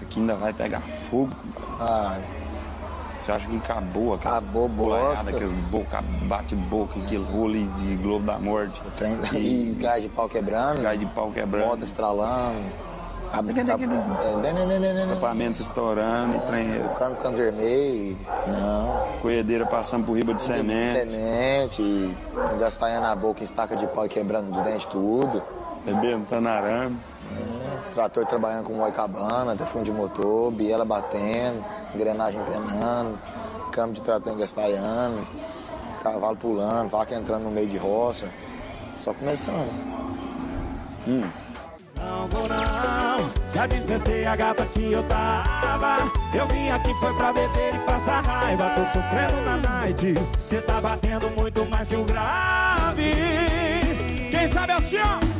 Isso aqui ainda vai pegar fogo. Ai, Você acha que acabou aquela Acabou bosta. aqueles boca, bate-boca, aquele rolo de Globo da Morte. o trem e gás de pau quebrando, Gás de pau quebrando. moto estralando, a- a- Equipamento estourando, e trem, o cano ficando vermelho, não. colhedeira passando por riba de semente, Semente, gastanha na boca, estaca de pau e quebrando os dentes tudo. rebentando arame. Trator trabalhando com moicabana, até fundo de motor, biela batendo, engrenagem penando, câmbio de trator engastalhando, cavalo pulando, vaca entrando no meio de roça. Só começando. Hum. Não vou não, já dispensei a gata que eu tava. Eu vim aqui foi pra beber e passar raiva. Tô sofrendo na night, cê tá batendo muito mais que o grave. Quem sabe assim, ó.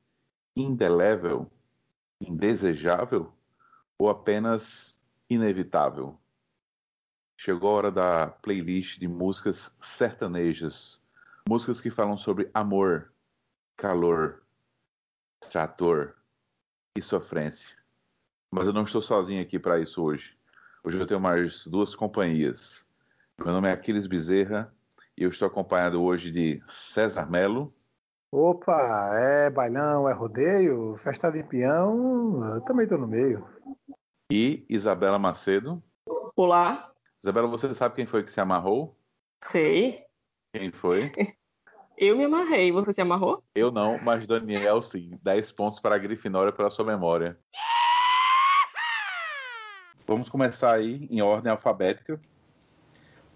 indelével, indesejável ou apenas inevitável? Chegou a hora da playlist de músicas sertanejas, músicas que falam sobre amor, calor, trator e sofrência. Mas eu não estou sozinho aqui para isso hoje. Hoje eu tenho mais duas companhias. Meu nome é Aquiles Bezerra e eu estou acompanhado hoje de César Melo Opa, é bailão, é rodeio, festa de peão, eu também tô no meio. e Isabela Macedo. Olá, Isabela, você sabe quem foi que se amarrou? sei. Quem foi? Eu me amarrei, você se amarrou? Eu não, mas Daniel sim. 10 pontos para a Grifinória pela sua memória. Vamos começar aí em ordem alfabética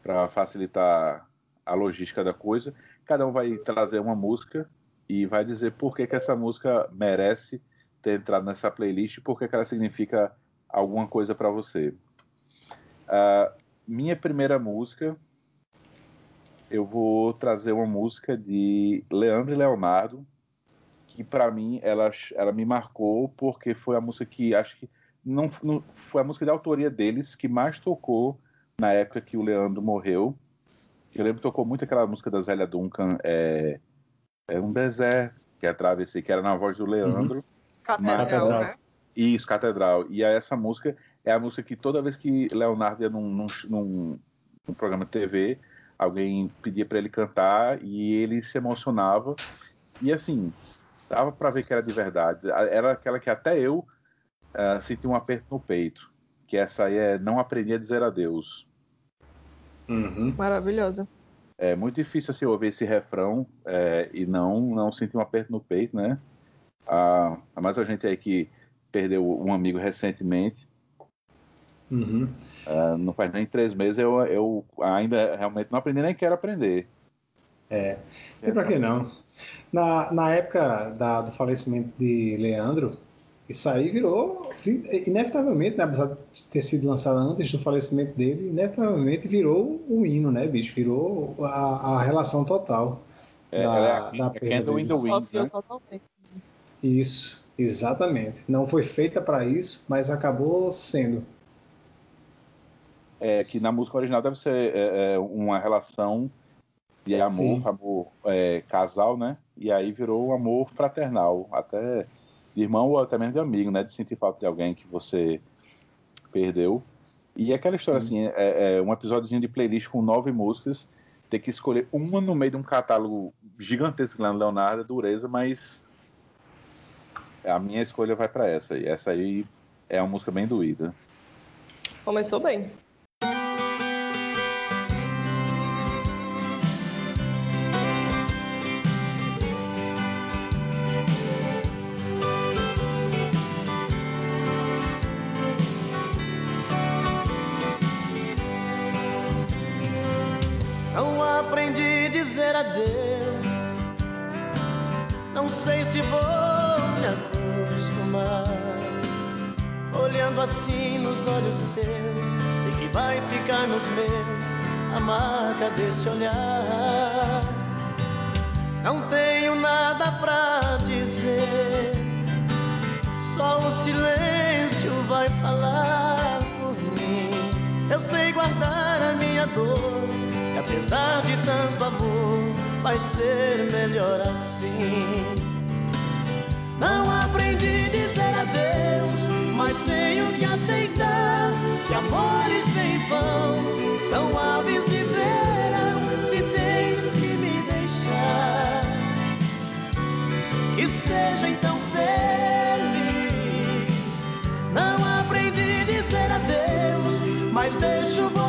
para facilitar a logística da coisa. Cada um vai trazer uma música e vai dizer por que, que essa música merece ter entrado nessa playlist e por que, que ela significa alguma coisa para você. Ah, minha primeira música, eu vou trazer uma música de Leandro e Leonardo, que para mim ela, ela me marcou porque foi a música que acho que não, não- foi a música de autoria deles que mais tocou na época que o Leandro morreu. Eu lembro que tocou muito aquela música da Zélia Duncan, é, é um deserto, que é a travessia, que era na voz do Leandro. Catedral, Catedral. né? Isso, Catedral. E aí essa música é a música que toda vez que Leonardo ia num, num, num- num programa de TV, alguém pedia para ele cantar e ele se emocionava. E assim, dava para ver que era de verdade. Era aquela que até eu ah, senti um aperto no peito. Que essa aí é Não Aprendi a Dizer Adeus. Uhum. Maravilhosa. É muito difícil assim, ouvir esse refrão é, e não, não sentir um aperto no peito, né? Ah, mas a gente aí que perdeu um amigo recentemente, Uhum. ah, não faz nem três meses, eu, eu ainda realmente não aprendi nem quero aprender. É. E pra que não? Na, na época da- do falecimento de Leandro, isso aí virou, vi- inevitavelmente, né, apesar de ter sido lançado antes do falecimento dele, inevitavelmente virou um hino, né, bicho? Virou a, a relação total. É, Da- é a, da perda Candle in the Wind, né? totalmente. Isso, exatamente. Não foi feita para isso, mas acabou sendo. É, que na música original deve ser é, é, uma relação de amor, Sim. amor é, casal, né? E aí virou um amor fraternal, até de irmão ou até mesmo de amigo, né? De sentir falta de alguém que você perdeu. E aquela história assim, é, é um episódiozinho de playlist com nove músicas, ter que escolher uma no meio de um catálogo gigantesco lá no Leonardo, é dureza, mas a minha escolha vai para essa. E essa aí é uma música bem doída. Começou bem. Adeus. Não sei se vou me acostumar. olhando assim nos olhos seus, sei que vai ficar nos meus a marca desse olhar. Não tenho nada pra dizer, só o silêncio vai falar por mim. Eu sei guardar a minha dor, apesar de tanto amor, vai ser melhor assim. Não aprendi a dizer adeus, mas tenho que aceitar que amores sem vão são aves de verão. Se tens que me deixar, que seja então feliz. Não aprendi a dizer adeus, mas deixo você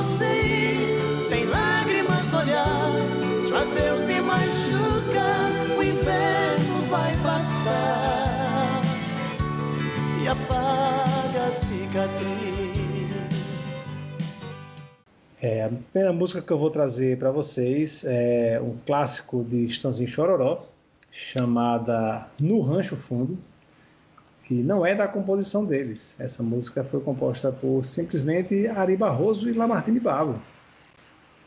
cicatriz. É, a primeira música que eu vou trazer para vocês é um clássico de Estãozinho Chororó, chamada No Rancho Fundo, que não é da composição deles. Essa música foi composta por simplesmente Ari Barroso e Lamartine Babo.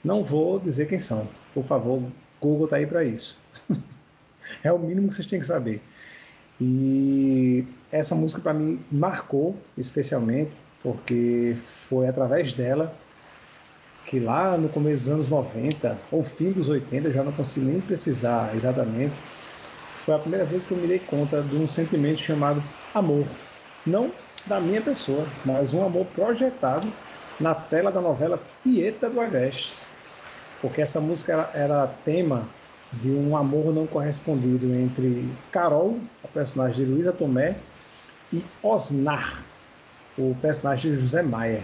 Não vou dizer quem são. Por favor, Google tá aí para isso. é o mínimo que vocês têm que saber. E essa música para mim marcou especialmente porque foi através dela que lá no começo dos anos 90 ou fim dos 80, já não consigo nem precisar exatamente, foi a primeira vez que eu me dei conta de um sentimento chamado amor. Não da minha pessoa, mas um amor projetado na tela da novela Tieta do Agreste. Porque essa música era, era tema de um amor não correspondido entre Carol, a personagem de Luísa Tomé, e Osnar, o personagem de José Maia.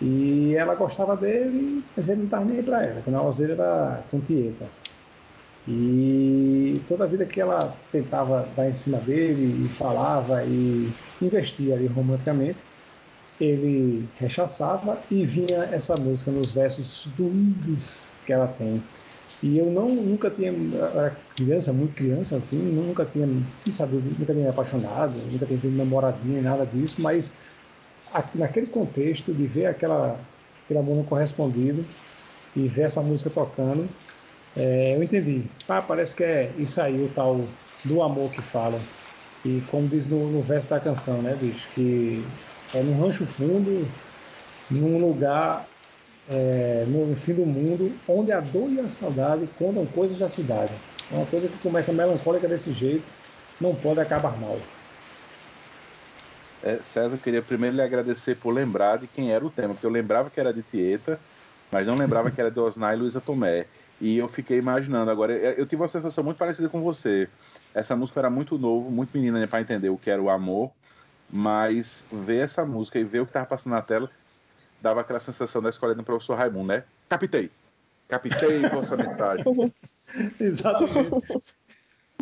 E ela gostava dele, mas ele não estava nem aí para ela, afinal dele era com Tieta. E toda a vida que ela tentava dar em cima dele e falava e investia ali romanticamente, ele rechaçava e vinha essa música nos versos doídos que ela tem. E eu não nunca tinha era criança, muito criança assim, nunca tinha, não sabia, nunca tinha me apaixonado, nunca tinha tido namoradinha, nada disso, mas naquele contexto de ver aquela, aquele amor não correspondido e ver essa música tocando, é, eu entendi. Ah, parece que é isso aí, o tal do amor que fala. E como diz no, no verso da canção, né, bicho? Que é num rancho fundo, num lugar é, no fim do mundo, onde a dor e a saudade contam coisas da cidade. É uma coisa que começa melancólica desse jeito, não pode acabar mal. É, César, eu queria primeiro lhe agradecer por lembrar de quem era o tema, porque eu lembrava que era de Tieta, mas não lembrava que era de Osnar e Luísa Tomé. E eu fiquei imaginando agora, eu tive uma sensação muito parecida com você. Essa música era muito novo, muito menina para entender o que era o amor, mas ver essa música e ver o que estava passando na tela dava aquela sensação da escola do professor Raimundo, né? Captei. Captei vossa mensagem. Exatamente.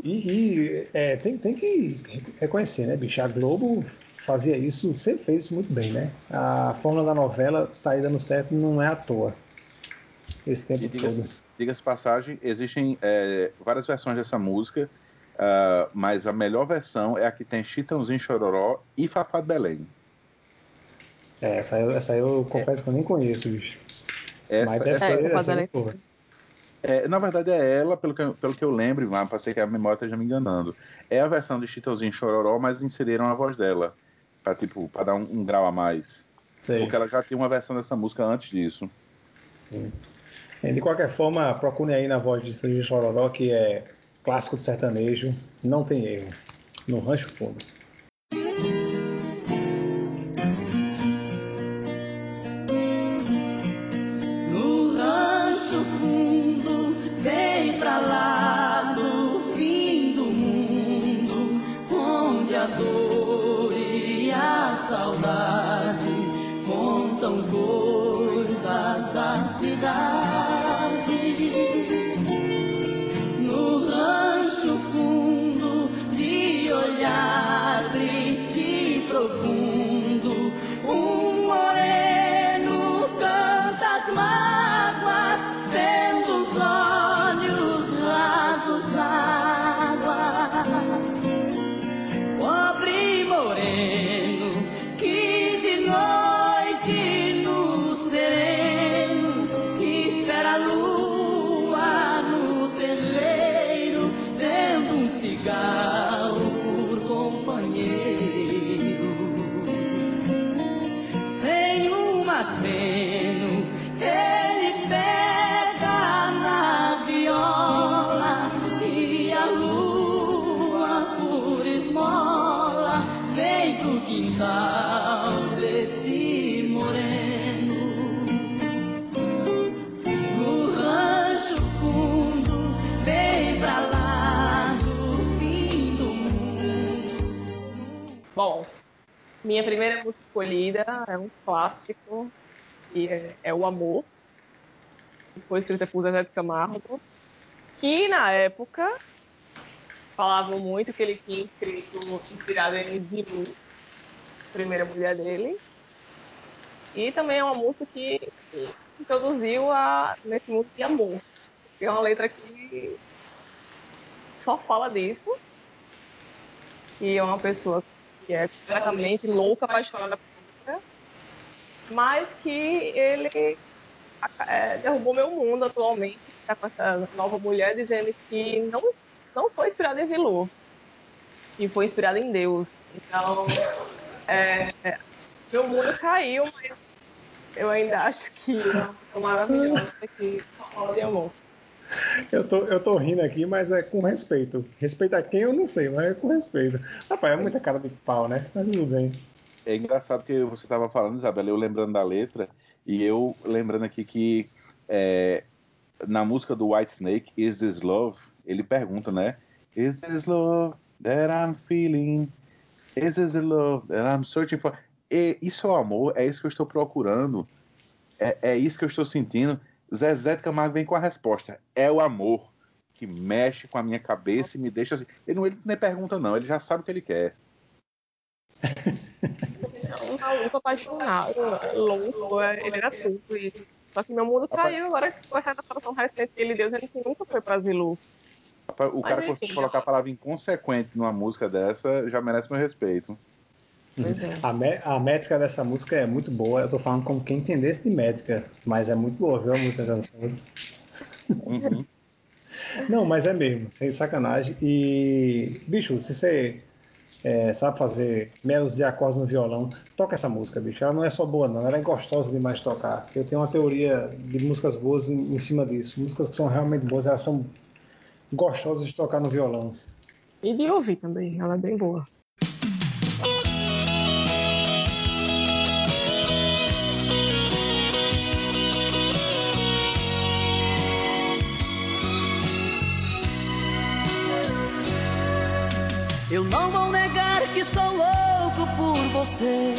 E, e é, tem, tem que reconhecer, né, bicho? A Globo fazia isso, sempre fez isso muito bem, né? A fórmula da novela tá aí dando certo, não é à toa. Esse tempo diga-se, todo. Diga-se passagem, existem é, várias versões dessa música, uh, mas a melhor versão é a que tem Chitãozinho Chororó e Fafá de Belém. É, essa, eu, essa eu confesso que eu nem conheço, bicho. Essa, mas deve essa- ser, É, Belém. boa. É, na verdade é ela, pelo que, eu- pelo que eu lembro, mas ser que a memória esteja me enganando. É a versão de Chitãozinho Chororó, mas inseriram a voz dela. Pra, tipo, pra dar um, um grau a mais. Sei. Porque ela já tinha uma versão dessa música antes disso. É, De qualquer forma, procure aí na voz de Serginho Chororó, que é clássico de sertanejo, não tem erro. No Rancho Fundo. Escolhida é um clássico, e é, é O Amor, que foi escrita por Zezé Camargo, que na época falavam muito que ele tinha escrito, inspirado em Zilu, primeira mulher dele, e também é uma música que introduziu a, nesse mundo de amor. É uma letra que só fala disso, que é uma pessoa que é completamente louca, apaixonada por música, mas que ele é, derrubou meu mundo atualmente, está com essa nova mulher dizendo que não, não foi inspirada em Zilu, que foi inspirada em Deus. Então, é, meu mundo caiu, mas eu ainda acho que é maravilhoso que só fala de amor. Eu tô, eu tô rindo aqui, mas é com respeito. Respeito a quem eu não sei, mas é com respeito. Rapaz, é muita cara de pau, né? Mas tudo bem. É engraçado que você estava falando, Isabela, eu lembrando da letra, e eu lembrando aqui que é, na música do White Snake, Is This Love, ele pergunta, né? Is this love that I'm feeling? Is this love that I'm searching for? E isso é o amor, é isso que eu estou procurando, é, é isso que eu estou sentindo. Zezé de Camargo vem com a resposta: é o amor que mexe com a minha cabeça e me deixa assim. Ele não ele nem pergunta, não, ele já sabe o que ele quer. Um maluco apaixonado, louco, é- ele era tudo isso. Só que meu mundo caiu agora com essa adaptação recente que ele deu, ele nunca foi pra Zilu. Rapaz, O cara enfim, conseguir colocar a palavra inconsequente numa música dessa já merece meu respeito. A, mé- a métrica dessa música é muito boa. Eu tô falando como quem entendesse de métrica, mas é muito boa, viu? A música dessa música. Uhum. Não, mas é mesmo, sem sacanagem. E, bicho, se você é, sabe fazer melos de acordes no violão, toca essa música, bicho. Ela não é só boa, não, ela é gostosa demais de tocar. Eu tenho uma teoria de músicas boas em, em cima disso. Músicas que são realmente boas, elas são gostosas de tocar no violão. E de ouvir também, ela é bem boa. Eu não vou negar que sou louco por você.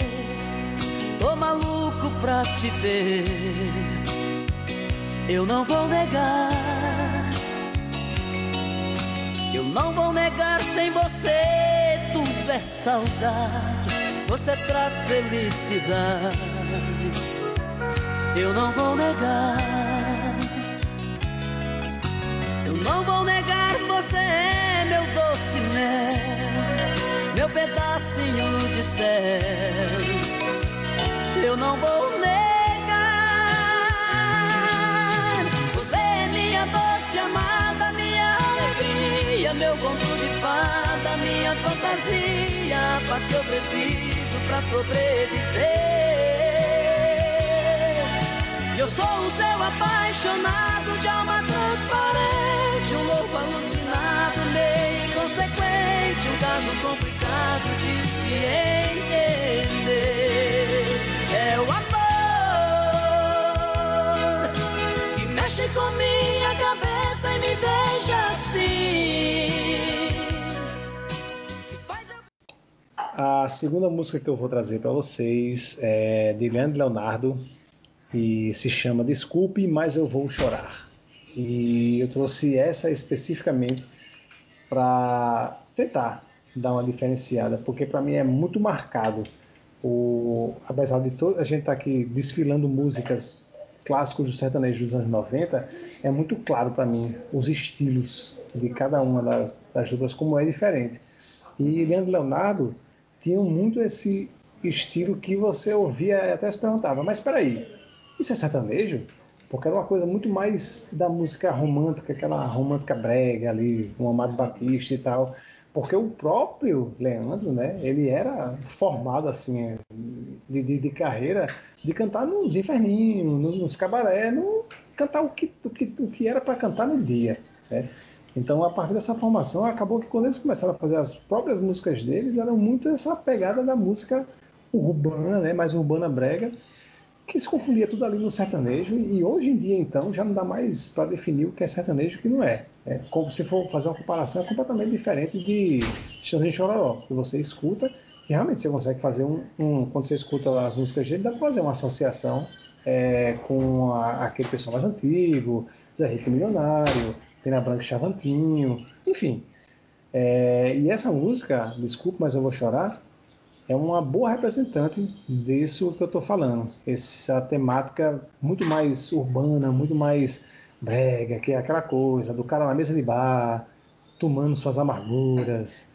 Tô maluco pra te ver. Eu não vou negar. Eu não vou negar sem você. Tudo é saudade. Você traz felicidade. Eu não vou negar. Eu não vou negar, você é meu doce mel, meu pedacinho de céu. Eu não vou negar. Você é minha doce amada, minha alegria, meu conto de fada, minha fantasia, a paz que eu preciso pra sobreviver. Eu sou o seu apaixonado de alma transparente, um louco alucinado, meio inconsequente, um caso complicado de se entender. É o amor que mexe com minha cabeça e me deixa assim. A segunda música que eu vou trazer para vocês é de Leandro Leonardo e se chama Desculpe, mas eu vou chorar. E eu trouxe essa especificamente para tentar dar uma diferenciada, porque para mim é muito marcado. O, apesar de todo, a gente estar aqui desfilando músicas clássicos do sertanejo dos anos 90, é muito claro para mim os estilos de cada uma das, das duplas, como é diferente. E Leandro Leonardo tinha muito esse estilo que você ouvia e até se perguntava, mas espera aí, isso é sertanejo? Porque era uma coisa muito mais da música romântica, aquela romântica brega ali, com Amado Batista e tal. Porque o próprio Leandro, né, ele era formado assim de, de, de carreira de cantar nos inferninhos, nos, nos cabaré, no, cantar o que, o que, o que era para cantar no dia. Né? Então, a partir dessa formação, acabou que quando eles começaram a fazer as próprias músicas deles, eram muito essa pegada da música urbana, né, mais urbana brega, que se confundia tudo ali no sertanejo. E hoje em dia, então, já não dá mais para definir o que é sertanejo e o que não é. é. Como se for fazer uma comparação, é completamente diferente de Xandinho Chororó, que você escuta e realmente você consegue fazer um, um, Quando você escuta as músicas dele, dá para fazer uma associação é, com a, aquele pessoal mais antigo, Zé Rico Milionário, Pena Branca Chavantinho, enfim. É, e essa música, desculpa, mas eu vou chorar, é uma boa representante disso que eu estou falando. Essa temática muito mais urbana, muito mais brega, que é aquela coisa do cara na mesa de bar, tomando suas amarguras,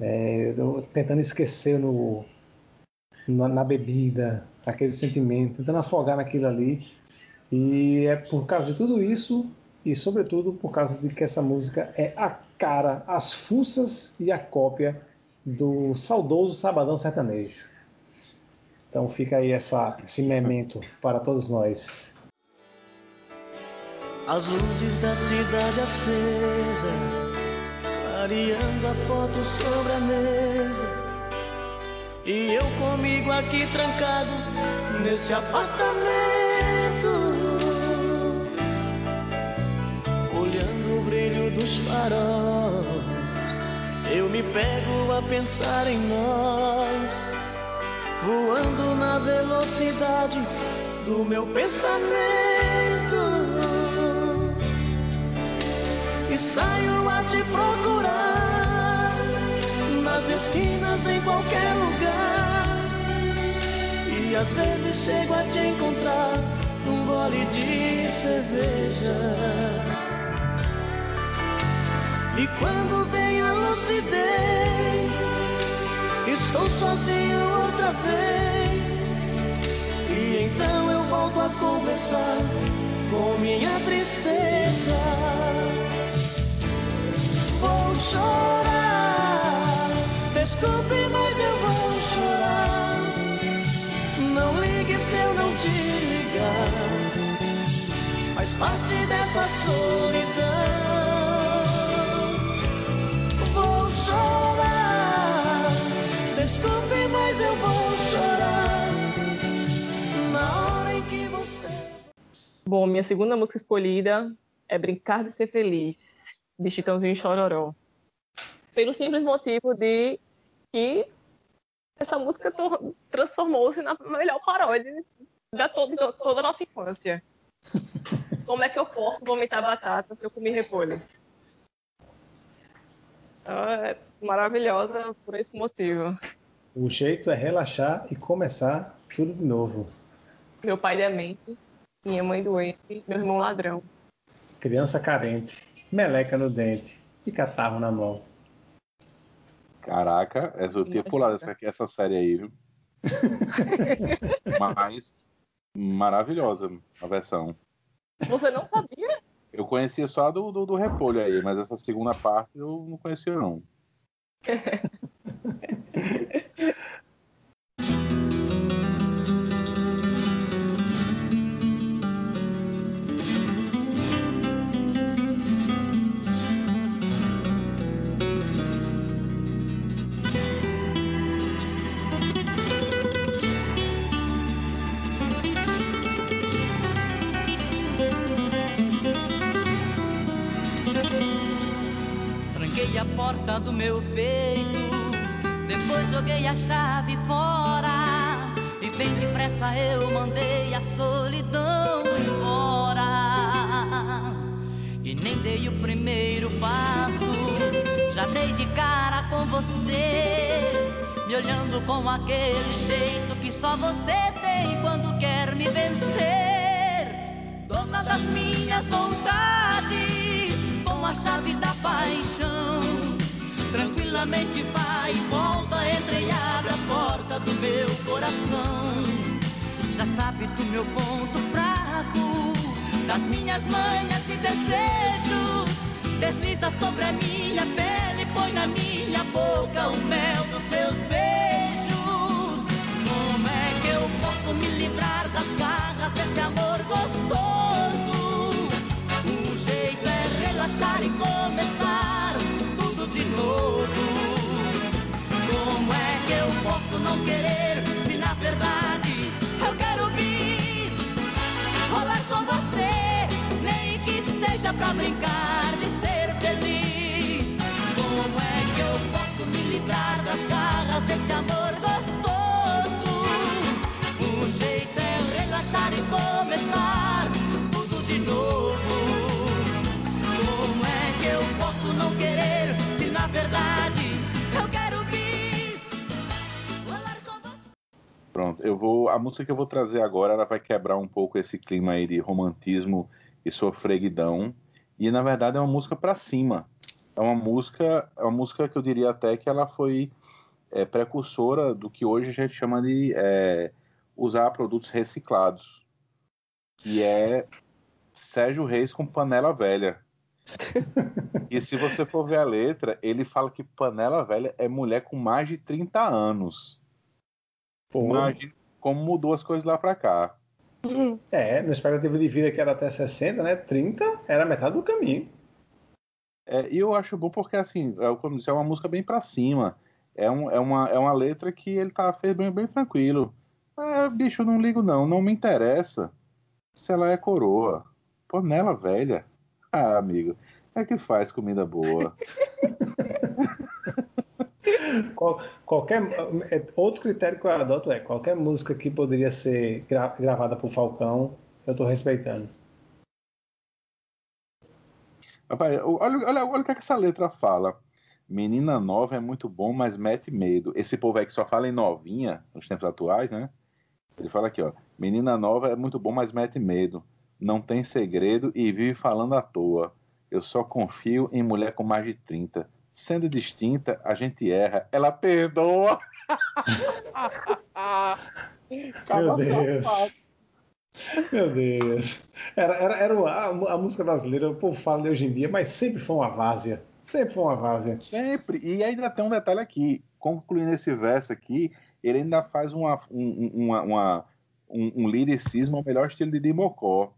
é, tentando esquecer no, na, na, bebida aquele sentimento, tentando afogar naquilo ali. E é por causa de tudo isso, e sobretudo por causa de que essa música é a cara, as fuças e a cópia do saudoso Sabadão Sertanejo. Então fica aí essa, esse memento para todos nós. As luzes da cidade acesa clareando a foto sobre a mesa. E eu comigo aqui trancado nesse apartamento, olhando o brilho dos faróis. Eu me pego a pensar em nós, voando na velocidade do meu pensamento e saio a te procurar nas esquinas em qualquer lugar. E às vezes chego a te encontrar num gole de cerveja. E quando vem lucidez, estou sozinho outra vez. E então eu volto a conversar com minha tristeza vou chorar. Desculpe, mas eu vou chorar. Não ligue se eu não te ligar. Faz parte dessa solidão. Bom, minha segunda música escolhida é Brincar de Ser Feliz de Chitãozinho Chororó. Pelo simples motivo de que essa música transformou-se na melhor paródia da toda, toda a nossa infância. Como é que eu posso vomitar batata se eu comer repolho? Então, é maravilhosa por esse motivo. O jeito é relaxar e começar tudo de novo. Meu pai demente, minha mãe doente, meu irmão ladrão. Criança carente meleca no dente e catarro na mão. Caraca, eu tinha pulado essa, essa série aí, viu? Mas maravilhosa a versão. Você não sabia? Eu conhecia só do, do, do repolho aí, mas essa segunda parte eu não conhecia não. meu peito. Depois joguei a chave fora. E bem depressa eu mandei a solidão embora. E nem dei o primeiro passo. Já dei de cara com você. Me olhando com aquele jeito que só você tem quando quer me vencer. Dona das minhas vontades, com a chave da paixão tranquilamente vai e volta, entra e abre a porta do meu coração. Já sabe do meu ponto fraco, das minhas manhas e desejos, desliza sobre a minha pele põe na minha boca o mel dos seus beijos. Como é que eu posso me livrar das garras desse amor querer se na verdade eu quero bis? Rolar com você, nem que seja pra brincar de eu vou. A música que eu vou trazer agora, ela vai quebrar um pouco esse clima aí de romantismo e sofreguidão. E na verdade é uma música pra cima. É uma música, é uma música que eu diria até que ela foi é, precursora do que hoje a gente chama de é, usar produtos reciclados, que é Sérgio Reis com Panela Velha. e se você for ver a letra, ele fala que Panela Velha é mulher com mais de 30 anos. Imagina como mudou as coisas lá pra cá. É, minha expectativa de vida que era até 60, né? 30 era metade do caminho. É, e eu acho bom porque, assim, é, como disse, é uma música bem pra cima. É, um, é, uma, é uma letra que ele tá, fez bem, bem tranquilo. É, bicho, eu não ligo não, não me interessa se ela é coroa. Panela velha. Ah, amigo, é que faz comida boa. Qual- qualquer é, outro critério que eu adoto é qualquer música que poderia ser gra- gravada por Falcão, eu tô respeitando. Rapaz, olha, olha, olha o que, é que essa letra fala. Menina nova é muito bom, mas mete medo. Esse povo aí que só fala em novinha, nos tempos atuais, né? Ele fala aqui, ó. Menina nova é muito bom, mas mete medo. Não tem segredo e vive falando à toa. Eu só confio em mulher com mais de 30. Sendo distinta, a gente erra. Ela perdoa. Meu Deus. Meu Deus. Era, era, era o- a, música brasileira, o povo fala hoje em dia, mas sempre foi uma várzea. Sempre foi uma várzea. Sempre. E ainda tem um detalhe aqui. Concluindo esse verso aqui, ele ainda faz uma, um, uma, uma- um, um liricismo ao melhor estilo de Dimocó.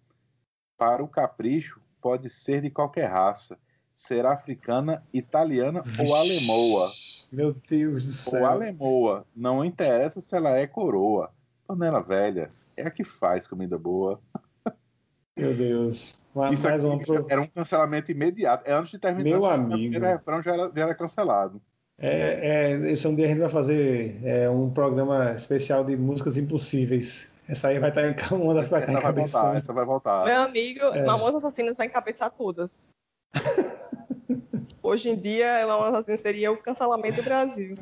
Para o capricho, pode ser de qualquer raça. Ser africana, italiana ou alemoa. Meu Deus do Ou céu. alemoa. Não interessa se ela é coroa. Panela velha é a que faz comida boa. Meu Deus. Uma- Isso mais aqui uma pro- era um cancelamento imediato. É antes de terminar. Meu o amigo. primeiro refrão já era, já era cancelado. É, é, esse um dia a gente vai fazer é, um programa especial de músicas impossíveis. Essa aí vai estar em uma das vai estar Essa vai voltar, essa vai voltar. Meu amigo, É. Mamonas Assassinas vai encabeçar todas. Hoje em dia, Mamonas Assassinas seria o cancelamento do Brasil.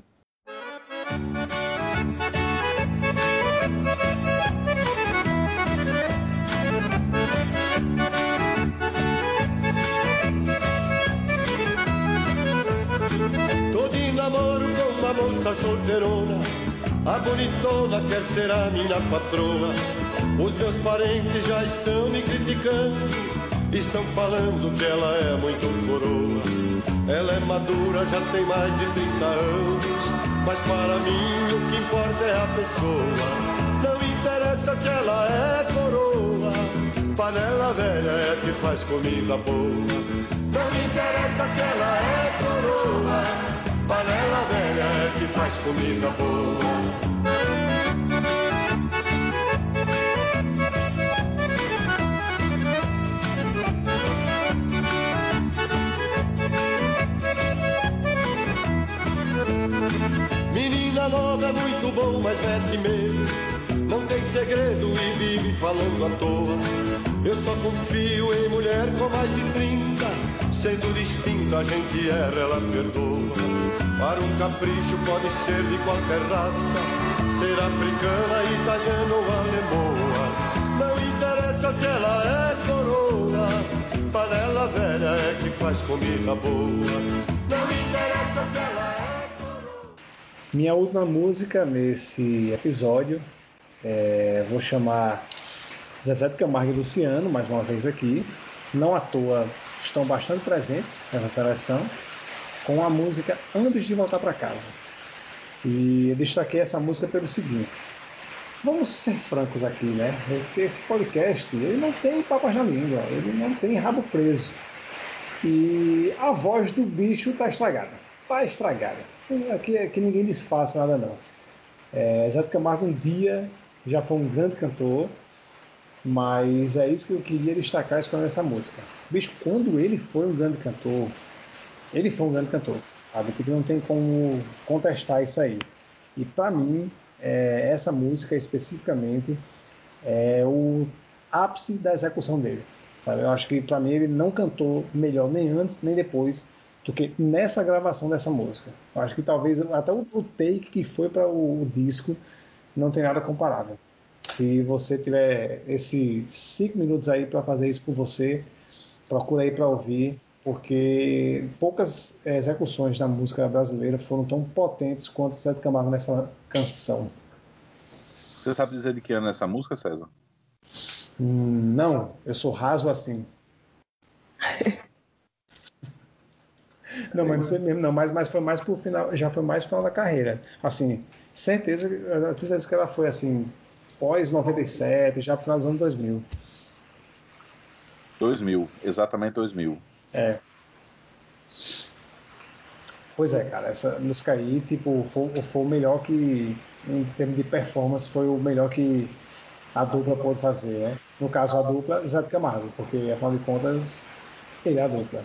Tô de namoro com uma moça solteirona A bonitona quer ser a minha patroa Os meus parentes já estão me criticando Estão falando que ela é muito coroa Ela é madura, já tem mais de 30 anos. Mas para mim o que importa é a pessoa. Não interessa se ela é coroa. Panela velha é que faz comida boa. Não interessa se ela é coroa, panela velha é que faz comida boa. Nova é muito bom, mas mete medo. Não tem segredo e vive falando à toa. Eu só confio em mulher com mais de 30. Sendo distinta, a gente erra, ela perdoa. Para um capricho pode ser de qualquer raça. Ser africana, italiana ou alemoa. Não interessa se ela é coroa. Panela velha é que faz comida boa. Não interessa se ela Minha última música nesse episódio, é, vou chamar Zezé de Camargo e Luciano, mais uma vez aqui. Não à toa estão bastante presentes nessa seleção. com a música Antes de Voltar para Casa. E eu destaquei essa música pelo seguinte. Vamos ser francos aqui, né? Porque esse podcast ele não tem papas na língua, ele não tem rabo preso. E a voz do bicho tá estragada. Tá estragada. Aqui, aqui ninguém desfaça nada não. É, Zé Camargo um dia já foi um grande cantor, mas é isso que eu queria destacar escolhendo essa música. Bicho, quando ele foi um grande cantor, ele foi um grande cantor, sabe? Que não tem como contestar isso aí. E para mim, é, essa música especificamente é o ápice da execução dele, sabe? Eu acho que para mim ele não cantou melhor nem antes nem depois do que nessa gravação dessa música. Eu acho que talvez até o, o take que foi para o, o disco não tem nada comparável. Se você tiver esses cinco minutos aí para fazer isso por você, procura aí para ouvir, porque poucas execuções da música brasileira foram tão potentes quanto o Zé de Camargo nessa canção. Você sabe dizer de que ano é essa música, César? Hum, não, eu sou raso assim. não, mas não sei mesmo, não, mas, mas foi mais pro final, já foi mais pro final da carreira. Assim, certeza, certeza que ela foi assim, pós 97, já pro final dos anos 2000. 2000, exatamente 2000. É. Pois é, cara, essa música aí, tipo, foi, foi o melhor que, em termos de performance, foi o melhor que a dupla pôde fazer, né? No caso, a dupla, Zé de Camargo, porque, afinal de contas, ele é a dupla.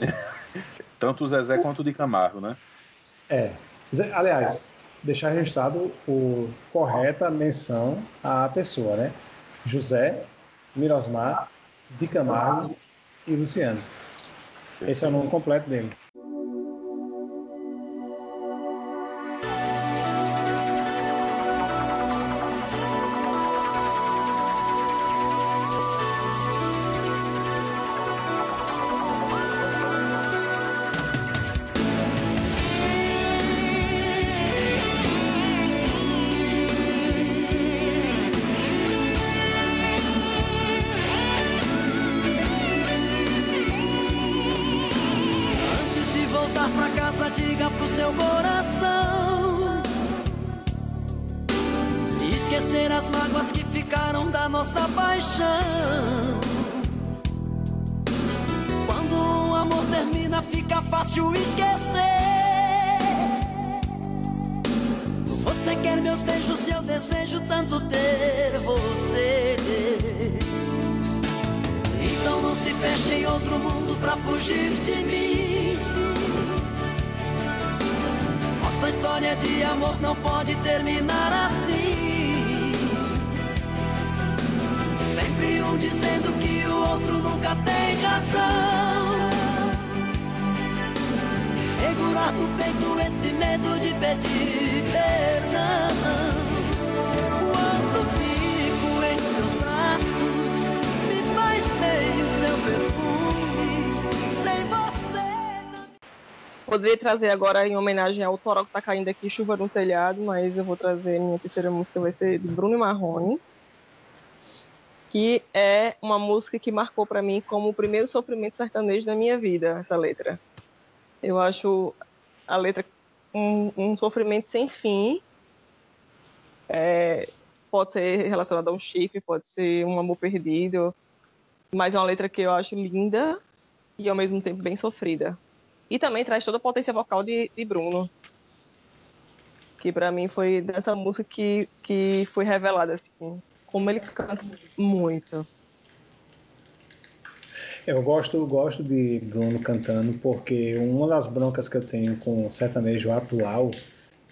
Tanto o Zezé quanto o de Camargo, né? É. Aliás, deixar registrado o correta menção à pessoa, né? José, Mirosmar, de Camargo e Luciano. Esse é o nome completo dele. Diga pro seu coração. Esquecer as mágoas que ficaram da nossa paixão. Quando o amor termina, fica fácil esquecer. Você quer meus beijos, eu desejo tanto ter você. Então não se feche em outro mundo pra fugir de mim. Nossa história de amor não pode terminar assim. Sempre um dizendo que o outro nunca tem razão. Segurar no peito esse medo de pedir perdão. Poderia trazer agora em homenagem ao Toró que tá caindo aqui, Chuva no Telhado, mas eu vou trazer minha terceira música, vai ser de Bruno Marrone, que é uma música que marcou para mim como o primeiro sofrimento sertanejo da minha vida, essa letra. Eu acho a letra um, um sofrimento sem fim. É, pode ser relacionado a um chifre, pode ser um amor perdido, mas é uma letra que eu acho linda e ao mesmo tempo bem sofrida. E também traz toda a potência vocal de, de Bruno. Que pra mim foi dessa música que, que foi revelada, assim. Como ele canta muito. Eu gosto, gosto de Bruno cantando porque uma das broncas que eu tenho com o sertanejo atual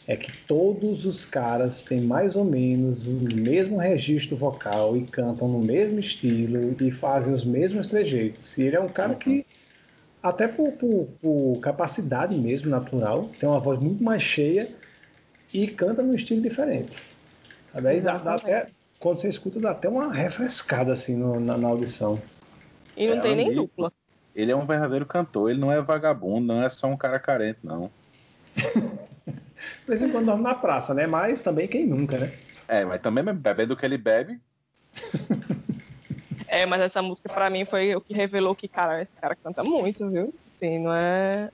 é que todos os caras têm mais ou menos o mesmo registro vocal e cantam no mesmo estilo e fazem os mesmos trejeitos. E ele é um cara que, até por, por- por capacidade mesmo natural, tem uma voz muito mais cheia e canta num estilo diferente. Sabe? Aí dá, dá até, quando você escuta, dá até uma refrescada assim no- na- na audição. E não É, tem nem amigo. dupla. Ele é um verdadeiro cantor, ele não é vagabundo, não é só um cara carente, não. De vez em quando dorme na praça, né? Mas também quem nunca, né? É, mas também bebendo o que ele bebe, É, mas essa música para mim foi o que revelou que, cara, esse cara canta muito, viu? Assim, não é.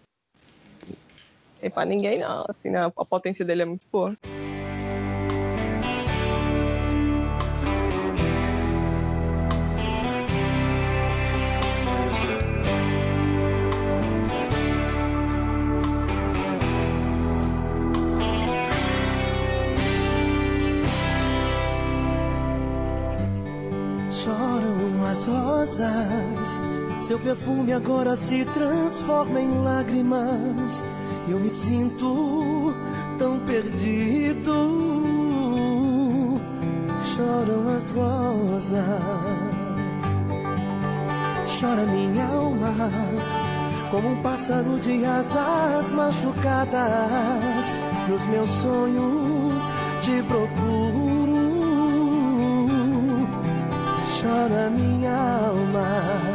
Tem pra ninguém não, assim, né? A potência dele é muito boa. Perfume agora se transforma em lágrimas. E eu me sinto tão perdido. Choram as rosas, chora minha alma, como um pássaro de asas machucadas. Nos meus sonhos te procuro chora minha alma.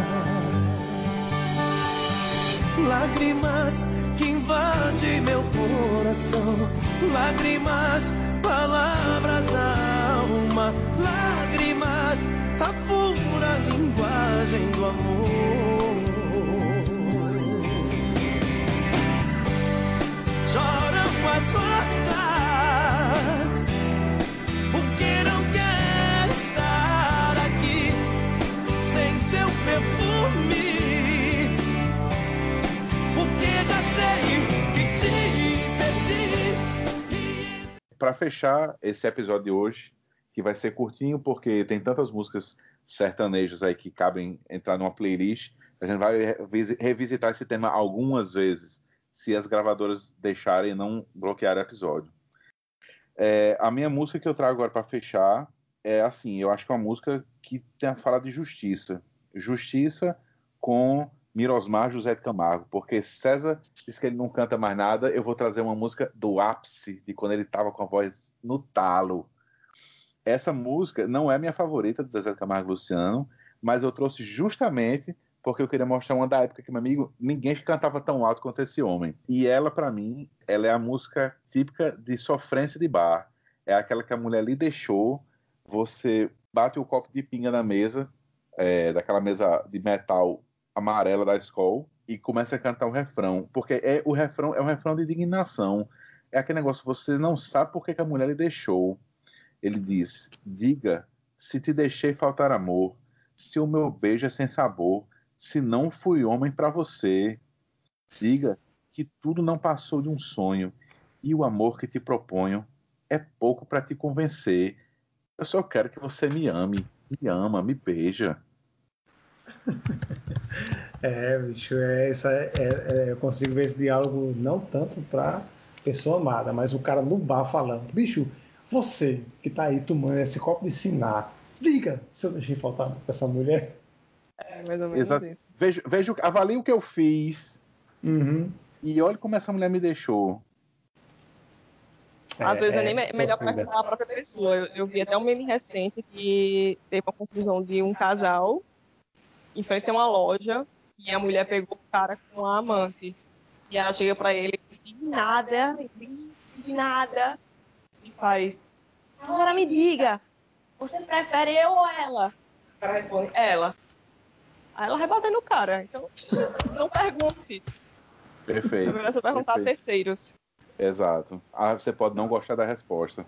Lágrimas que invadem meu coração, lágrimas, palavras da alma, lágrimas, a pura linguagem do amor. Para fechar esse episódio de hoje, que vai ser curtinho porque tem tantas músicas sertanejas aí que cabem entrar numa playlist, a gente vai revis- revisitar esse tema algumas vezes, se as gravadoras deixarem e não bloquear o episódio. É, a minha música que eu trago agora para fechar é assim, eu acho que é uma música que tem a fala de justiça. Justiça com Mirosmar José de Camargo, porque César disse que ele não canta mais nada, eu vou trazer uma música do ápice, de quando ele estava com a voz no talo. Essa música não é minha favorita do Zé de Camargo Luciano, mas eu trouxe justamente porque eu queria mostrar uma da época que, meu amigo, ninguém cantava tão alto quanto esse homem. E ela, para mim, ela é a música típica de sofrência de bar. É aquela que a mulher lhe deixou, você bate o copo de pinga na mesa, é, daquela mesa de metal amarela da escola, e começa a cantar o refrão. Porque é o refrão é um refrão de indignação. É aquele negócio, você não sabe por que, que a mulher lhe deixou. Ele diz: Diga se te deixei faltar amor, se o meu beijo é sem sabor, se não fui homem para você. Diga que tudo não passou de um sonho e o amor que te proponho é pouco para te convencer. Eu só quero que você me ame, me ama, me beija. É, bicho, é, essa é, é- é- eu consigo ver esse diálogo não tanto pra pessoa amada, mas o cara no bar falando, bicho, você que tá aí tomando esse copo de sinar, diga se eu deixei faltar pra essa mulher. É mais ou menos Exato. isso. Vejo, vejo, avalie o que eu fiz Uhum. e olhe como essa mulher me deixou. Às É, vezes é, é, nem me- melhor perguntar a própria pessoa. Eu, eu vi até um meme recente que teve uma confusão de um casal em frente a uma loja e a mulher pegou o cara com a amante. E ela chega pra ele indignada, indignada, e faz: Agora me diga, você prefere eu ou ela? O cara responde: Ela. Aí ela rebate no cara. Então, não pergunte. É Perfeito. melhor você perguntar a perfeito. terceiros. Exato. Ah, você pode não gostar da resposta.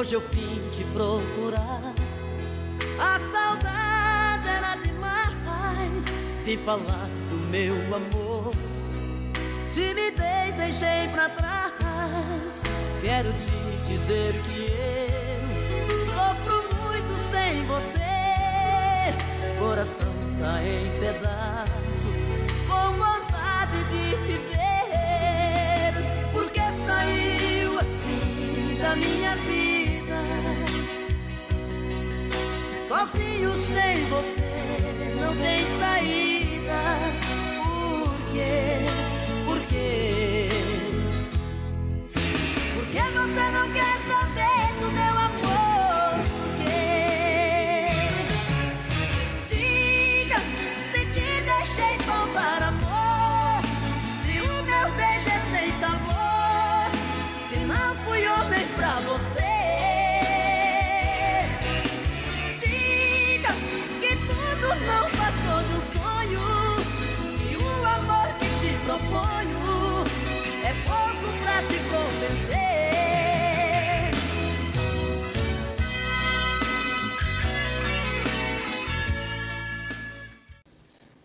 Hoje eu vim te procurar. A saudade era demais. Vim falar do meu amor. Timidez deixei pra trás. Quero te dizer que eu sofro muito sem você. Coração tá em pedaços, com vontade de te ver. Porque saiu assim da minha vida. Sozinho sem você não tem saída. Por quê? Por quê? Por que você não quer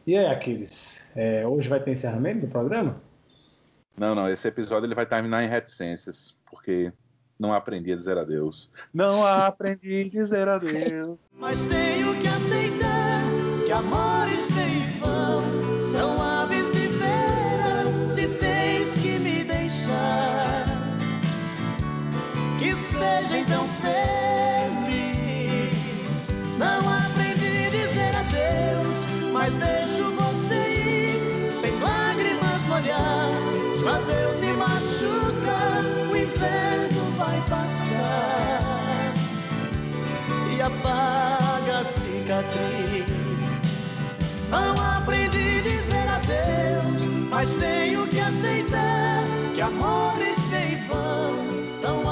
E aí, Aquiles, é, hoje vai ter encerramento do programa? Não, não, esse episódio ele vai terminar em reticências, porque não aprendi a dizer adeus. Não aprendi a dizer adeus. Mas tenho que aceitar que amores em vão são aves de feira se tens que me deixar. Que seja então feliz. apaga a cicatriz. Não aprendi a dizer adeus, mas tenho que aceitar que amores que em vão são